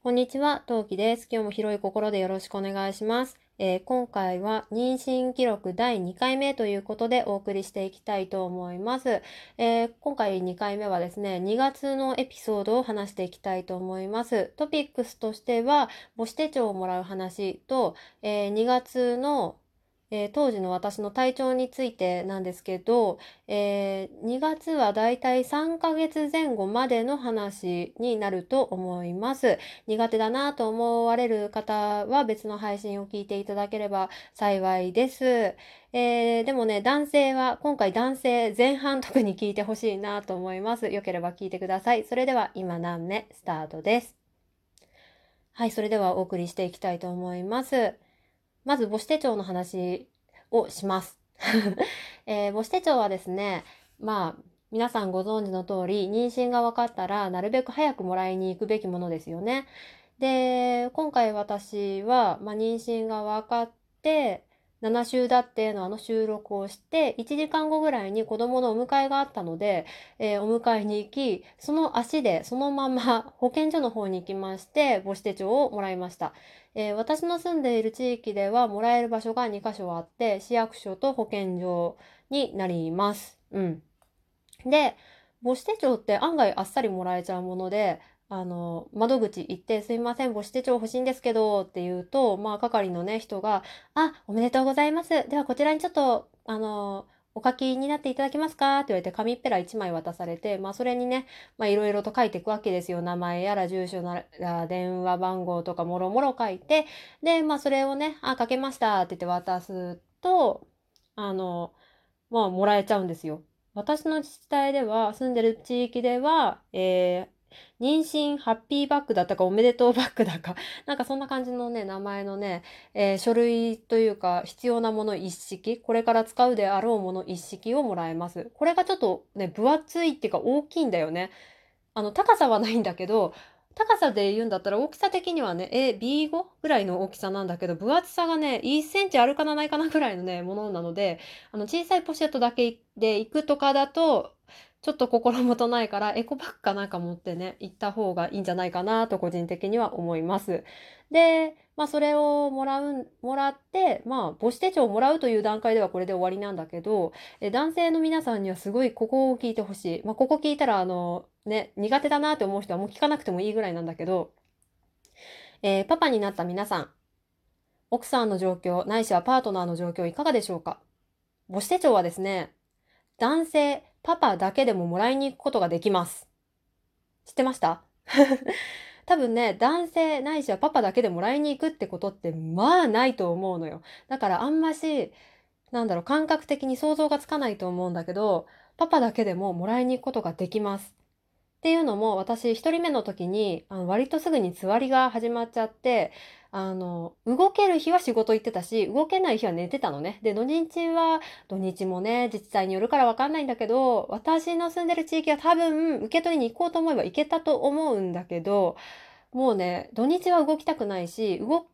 こんにちは、トウキです。今日も広い心でよろしくお願いします。えー今回は妊娠記録第2回目ということでお送りしていきたいと思います。えー今回2回目はですね、2月のエピソードを話していきたいと思います。トピックスとしては、母子手帳をもらう話と、えー2月のえー当時の私の体調についてなんですけど、えー2月はだいたい3ヶ月前後までの話になると思います。苦手だなと思われる方は別の配信を聞いていただければ幸いです。えーでもね、男性は、今回男性前半特に聞いてほしいなと思います。よければ聞いてください。それでは今何目スタートです。はい、それではお送りしていきたいと思います。まず母子手帳の話をします。えー母子手帳はですね、まあ、皆さんご存知の通り、妊娠が分かったら、なるべく早くもらいに行くべきものですよね。で、今回私は、まあ、妊娠が分かって、7週だってのあの収録をして、1時間後ぐらいに子供のお迎えがあったので、えーお迎えに行き、その足でそのまま 保健所の方に行きまして、母子手帳をもらいました。えー私の住んでいる地域ではもらえる場所が2カ所あって、市役所と保健所になります。うん。で、母子手帳って案外あっさりもらえちゃうもので、あの、窓口行って、すいません、母子手帳欲しいんですけど、って言うと、まあ、係のね、人が、あ、おめでとうございます。では、こちらにちょっと、あの、お書きになっていただけますか？って言われて、紙っぺら1枚渡されて、まあ、それにね、まあ、いろいろと書いていくわけですよ。名前やら、住所なら、電話番号とか、もろもろ書いて、で、まあ、それをね、あ、書けましたって言って渡すと、あの、まあ、もらえちゃうんですよ。私の自治体では、住んでる地域では、えー妊娠ハッピーバッグだったかおめでとうバッグだか、なんかそんな感じのね、名前のね、えー書類というか必要なもの一式、これから使うであろうもの一式をもらえます。これがちょっとね、分厚いっていうか大きいんだよね。あの、高さはないんだけど、高さで言うんだったら大きさ的にはね、え、B5 ぐらいの大きさなんだけど、分厚さがね、1センチあるかなないかなぐらいのね、ものなので、あの、小さいポシェットだけで行くとかだと、ちょっと心もとないから、エコバッグかなんか持ってね、行った方がいいんじゃないかなと個人的には思います。で、まあそれをもらう、もらって、まあ母子手帳をもらうという段階ではこれで終わりなんだけど、え男性の皆さんにはすごいここを聞いてほしい。まあここ聞いたらあの、ね、苦手だなって思う人はもう聞かなくてもいいぐらいなんだけど、えーパパになった皆さん、奥さんの状況、ないしはパートナーの状況いかがでしょうか？母子手帳はですね、男性、パパだけでももらいに行くことができます。知ってました？多分ね、男性ないしはパパだけでもらいに行くってことってまあないと思うのよ。だからあんまし、なんだろう、感覚的に想像がつかないと思うんだけど、パパだけでももらいに行くことができます。っていうのも私一人目の時にあの割とすぐにつわりが始まっちゃってあの動ける日は仕事行ってたし動けない日は寝てたのねで土日は土日もね自治体によるからわかんないんだけど私の住んでる地域は多分受け取りに行こうと思えば行けたと思うんだけどもうね土日は動きたくないし動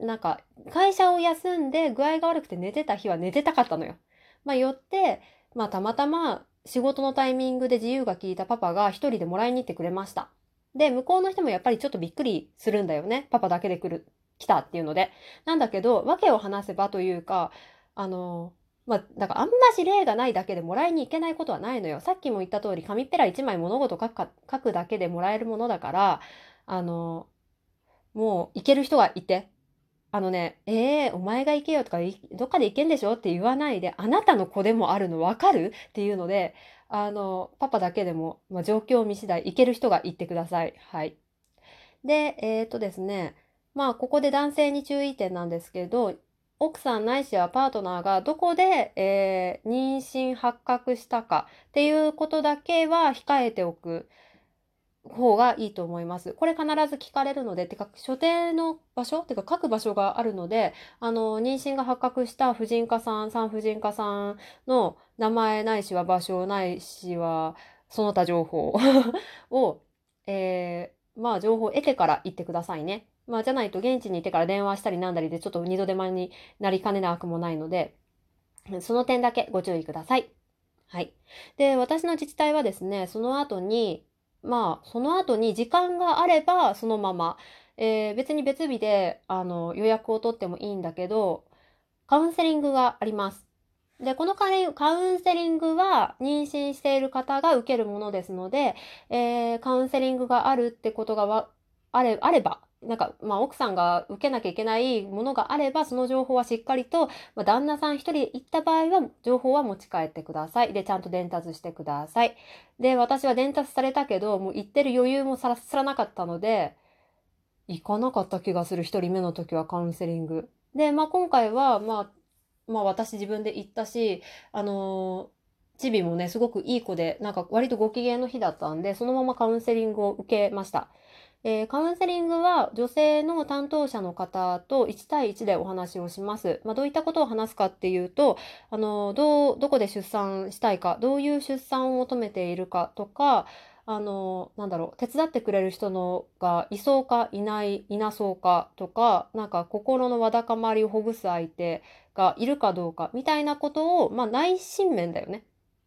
なんか会社を休んで具合が悪くて寝てた日は寝てたかったのよ。まあよってまあたまたま仕事のタイミングで自由が利いたパパが一人でもらいに行ってくれました。で、向こうの人もやっぱりちょっとびっくりするんだよね。パパだけで来る、来たっていうので。なんだけど、訳を話せばというか、あの、まあ、だからあんまし例がないだけでもらいに行けないことはないのよ。さっきも言った通り、紙っぺら1枚物事書く書くだけでもらえるものだから、あの、もう行ける人がいて、あのね、えー、お前が行けよとか、どっかで行けんでしょって言わないで、あなたの子でもあるの分かる？っていうので、あの、パパだけでも、まあ、状況を見次第、行ける人が行ってください。はい。で、えっ、とですね、まあ、ここで男性に注意点なんですけど、奥さんないしはパートナーがどこで、えー妊娠発覚したかっていうことだけは控えておく方がいいと思います。これ必ず聞かれるので、てか所定の場所？っていうか書く場所があるので、あの、妊娠が発覚した婦人科さん、産婦人科さんの名前ないしは場所ないしはその他情報を、えーまあ情報を得てから行ってくださいね。まあじゃないと現地にいてから電話したりなんだりでちょっと二度手間になりかねなくもないので、その点だけご注意ください。はい。で、私の自治体はですね、その後に、まあ、その後に時間があれば、そのまま、えー、別に別日であの予約を取ってもいいんだけど、カウンセリングがあります。で、このカウンセリングは妊娠している方が受けるものですので、えー、カウンセリングがあるってことがあれあれば、なんか、まあ、奥さんが受けなきゃいけないものがあれば、その情報はしっかりと、まあ、旦那さん一人で行った場合は、情報は持ち帰ってください。で、ちゃんと伝達してください。で、私は伝達されたけど、もう行ってる余裕もさらさらなかったので、行かなかった気がする、一人目の時はカウンセリング。で、まあ、今回は、まあ、まあ、私自分で行ったし、あのー、チビもね、すごくいい子で、なんか割とご機嫌の日だったんで、そのままカウンセリングを受けました。えー、カウンセリングは女性の担当者の方と1対1でお話をします。まあ、どういったことを話すかっていうと、あの、どう、どこで出産したいか、どういう出産を求めているかとか、あの、なんだろう、手伝ってくれる人のがいそうかいない、いなそうかとか、なんか心のわだかまりをほぐす相手がいるかどうかみたいなことを、まあ内心面だよね。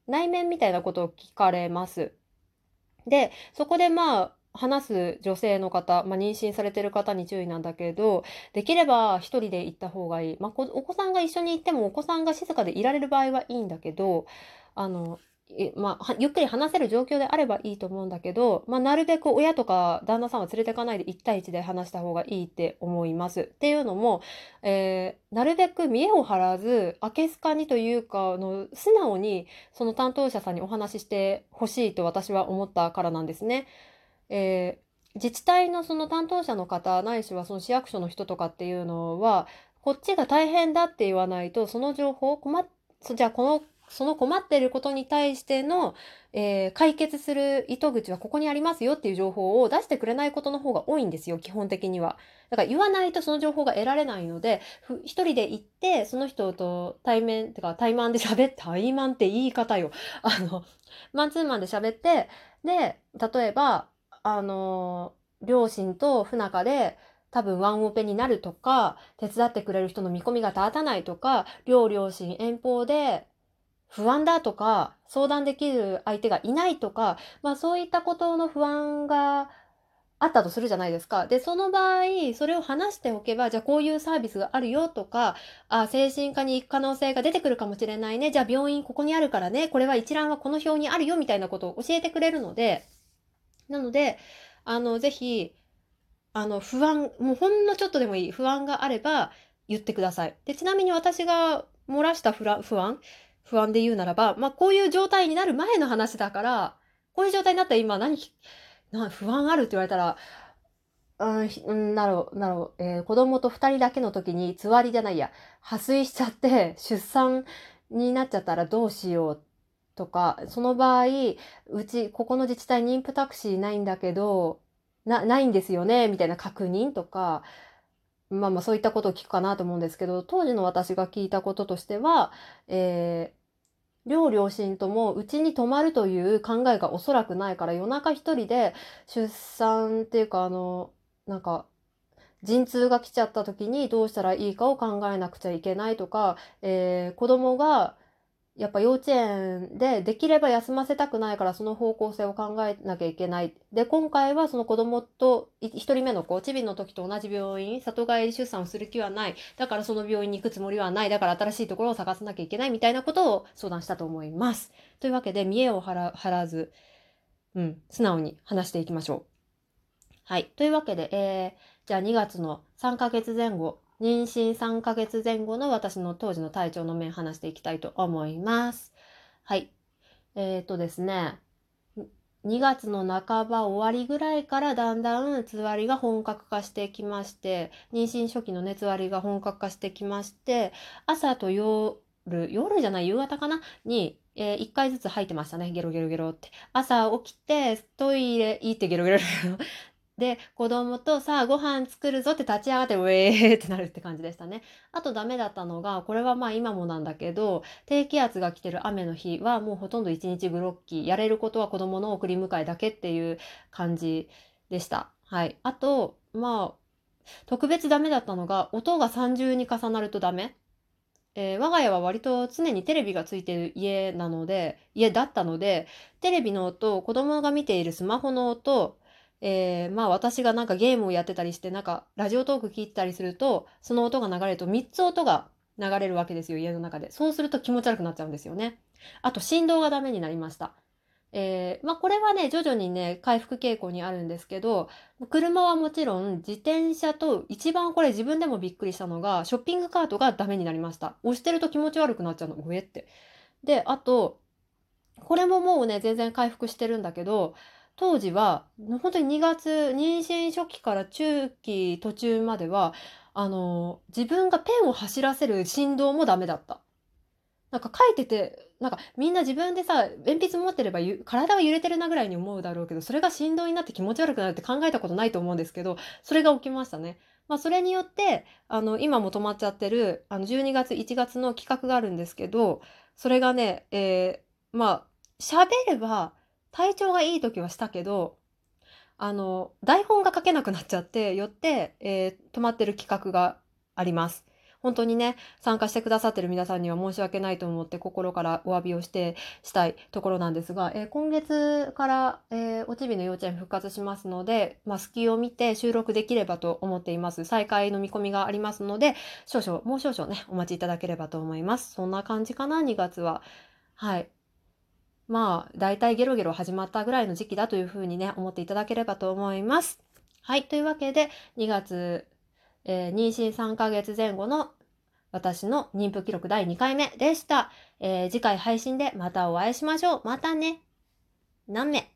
内面みたいなことを聞かれます。で、そこでまあ、話す女性の方、まあ、妊娠されてる方に注意なんだけど、できれば一人で行った方がいい。まあ、お子さんが一緒に行ってもお子さんが静かでいられる場合はいいんだけど、あの、まあ、ゆっくり話せる状況であればいいと思うんだけど、まあ、なるべく親とか旦那さんは連れてかないで1対1で話した方がいいって思います。っていうのも、えー、なるべく見栄を張らず、あけすかにというか、の素直にその担当者さんにお話ししてほしいと私は思ったからなんですね。えー、自治体のその担当者の方ないしはその市役所の人とかっていうのはこっちが大変だって言わないとその情報困っじゃあこのその困ってることに対しての、えー、解決する糸口はここにありますよっていう情報を出してくれないことの方が多いんですよ、基本的には。だから言わないとその情報が得られないので、一人で行って、その人と対面、てか対マンで喋って、対マンって言い方よ。あの、マンツーマンで喋って、で、例えば、あの、両親と不仲で多分ワンオペになるとか、手伝ってくれる人の見込みが立たないとか、両両親遠方で不安だとか、相談できる相手がいないとか、まあそういったことの不安があったとするじゃないですか。で、その場合、それを話しておけば、じゃあこういうサービスがあるよとか、あ、精神科に行く可能性が出てくるかもしれないね。じゃあ病院ここにあるからね。これは一覧はこの表にあるよみたいなことを教えてくれるので、なので、あの、ぜひ、あの、不安、もうほんのちょっとでもいい不安があれば言ってください。で、ちなみに私が漏らした不安、不安で言うならば、まあ、こういう状態になる前の話だから、こういう状態になったら今何、な不安あるって言われたら、うん、なる、なる、えー、子供と二人だけの時に、つわりじゃないや、破水しちゃって、出産になっちゃったらどうしようとか、その場合、うち、ここの自治体妊婦タクシーないんだけど、な、ないんですよね、みたいな確認とか、まあまあそういったことを聞くかなと思うんですけど、当時の私が聞いたこととしては、えー、両両親ともうちに泊まるという考えがおそらくないから夜中一人で出産っていうかあの、なんか陣痛が来ちゃった時にどうしたらいいかを考えなくちゃいけないとか、えー、子供がやっぱ幼稚園でできれば休ませたくないからその方向性を考えなきゃいけない。で、今回はその子供と一人目の子、チビの時と同じ病院、里帰り出産をする気はない。だからその病院に行くつもりはない。だから新しいところを探さなきゃいけないみたいなことを相談したと思います。というわけで、見栄を張らず、うん、素直に話していきましょう。はい。というわけで、えー、じゃあ2月の3ヶ月前後、妊娠3ヶ月前後の私の当時の体調の面話していきたいと思います。はい。えっ、ー、とですね、2月の半ば終わりぐらいからだんだんつわりが本格化してきまして、妊娠初期の熱割りが本格化してきまして、朝と夜、夜じゃない夕方かな？に、えー、1回ずつ吐いてましたね。ゲロゲロゲロって。朝起きて、トイレ行ってゲロゲロゲロ。で、子供とさあご飯作るぞって立ち上がってウェーってなるって感じでしたね。あとダメだったのが、これはまあ今もなんだけど、低気圧が来てる雨の日はもうほとんど一日グロッキー。やれることは子供の送り迎えだけっていう感じでした。はい。あと、まあ、特別ダメだったのが、音が三重に重なるとダメ。えー、我が家は割と常にテレビがついてる家なので、家だったので、テレビの音、子供が見ているスマホの音、えー、まあ私がなんかゲームをやってたりして、なんかラジオトーク聞いたりすると、その音が流れると3つ音が流れるわけですよ、家の中で。そうすると気持ち悪くなっちゃうんですよね。あと振動がダメになりました。えー、まあこれはね、徐々にね、回復傾向にあるんですけど、車はもちろん自転車と一番これ自分でもびっくりしたのが、ショッピングカートがダメになりました。押してると気持ち悪くなっちゃうの、ごえって。で、あと、これももうね、全然回復してるんだけど、当時は、本当に2月、妊娠初期から中期途中までは、あの、自分がペンを走らせる振動もダメだった。なんか書いてて、なんかみんな自分でさ、鉛筆持ってれば体は揺れてるなぐらいに思うだろうけど、それが振動になって気持ち悪くなるって考えたことないと思うんですけど、それが起きましたね。まあそれによって、あの、今も止まっちゃってる、あの、12月、1月の企画があるんですけど、それがね、えー、まあ、喋れば、体調がいい時はしたけど、あの、台本が書けなくなっちゃって、よって、えー、止まってる企画があります。本当にね、参加してくださってる皆さんには申し訳ないと思って心からお詫びをしてしたいところなんですが、えー、今月から、えー、おちびの幼稚園復活しますので、まあ、隙を見て収録できればと思っています。再開の見込みがありますので、少々、もう少々ね、お待ちいただければと思います。そんな感じかな、2月は。はい。まあ、大体ゲロゲロ始まったぐらいの時期だというふうにね、思っていただければと思います。はい。というわけで、2月、えー、妊娠3ヶ月前後の私の妊婦記録第2回目でした。えー、次回配信でまたお会いしましょう。またね。何名？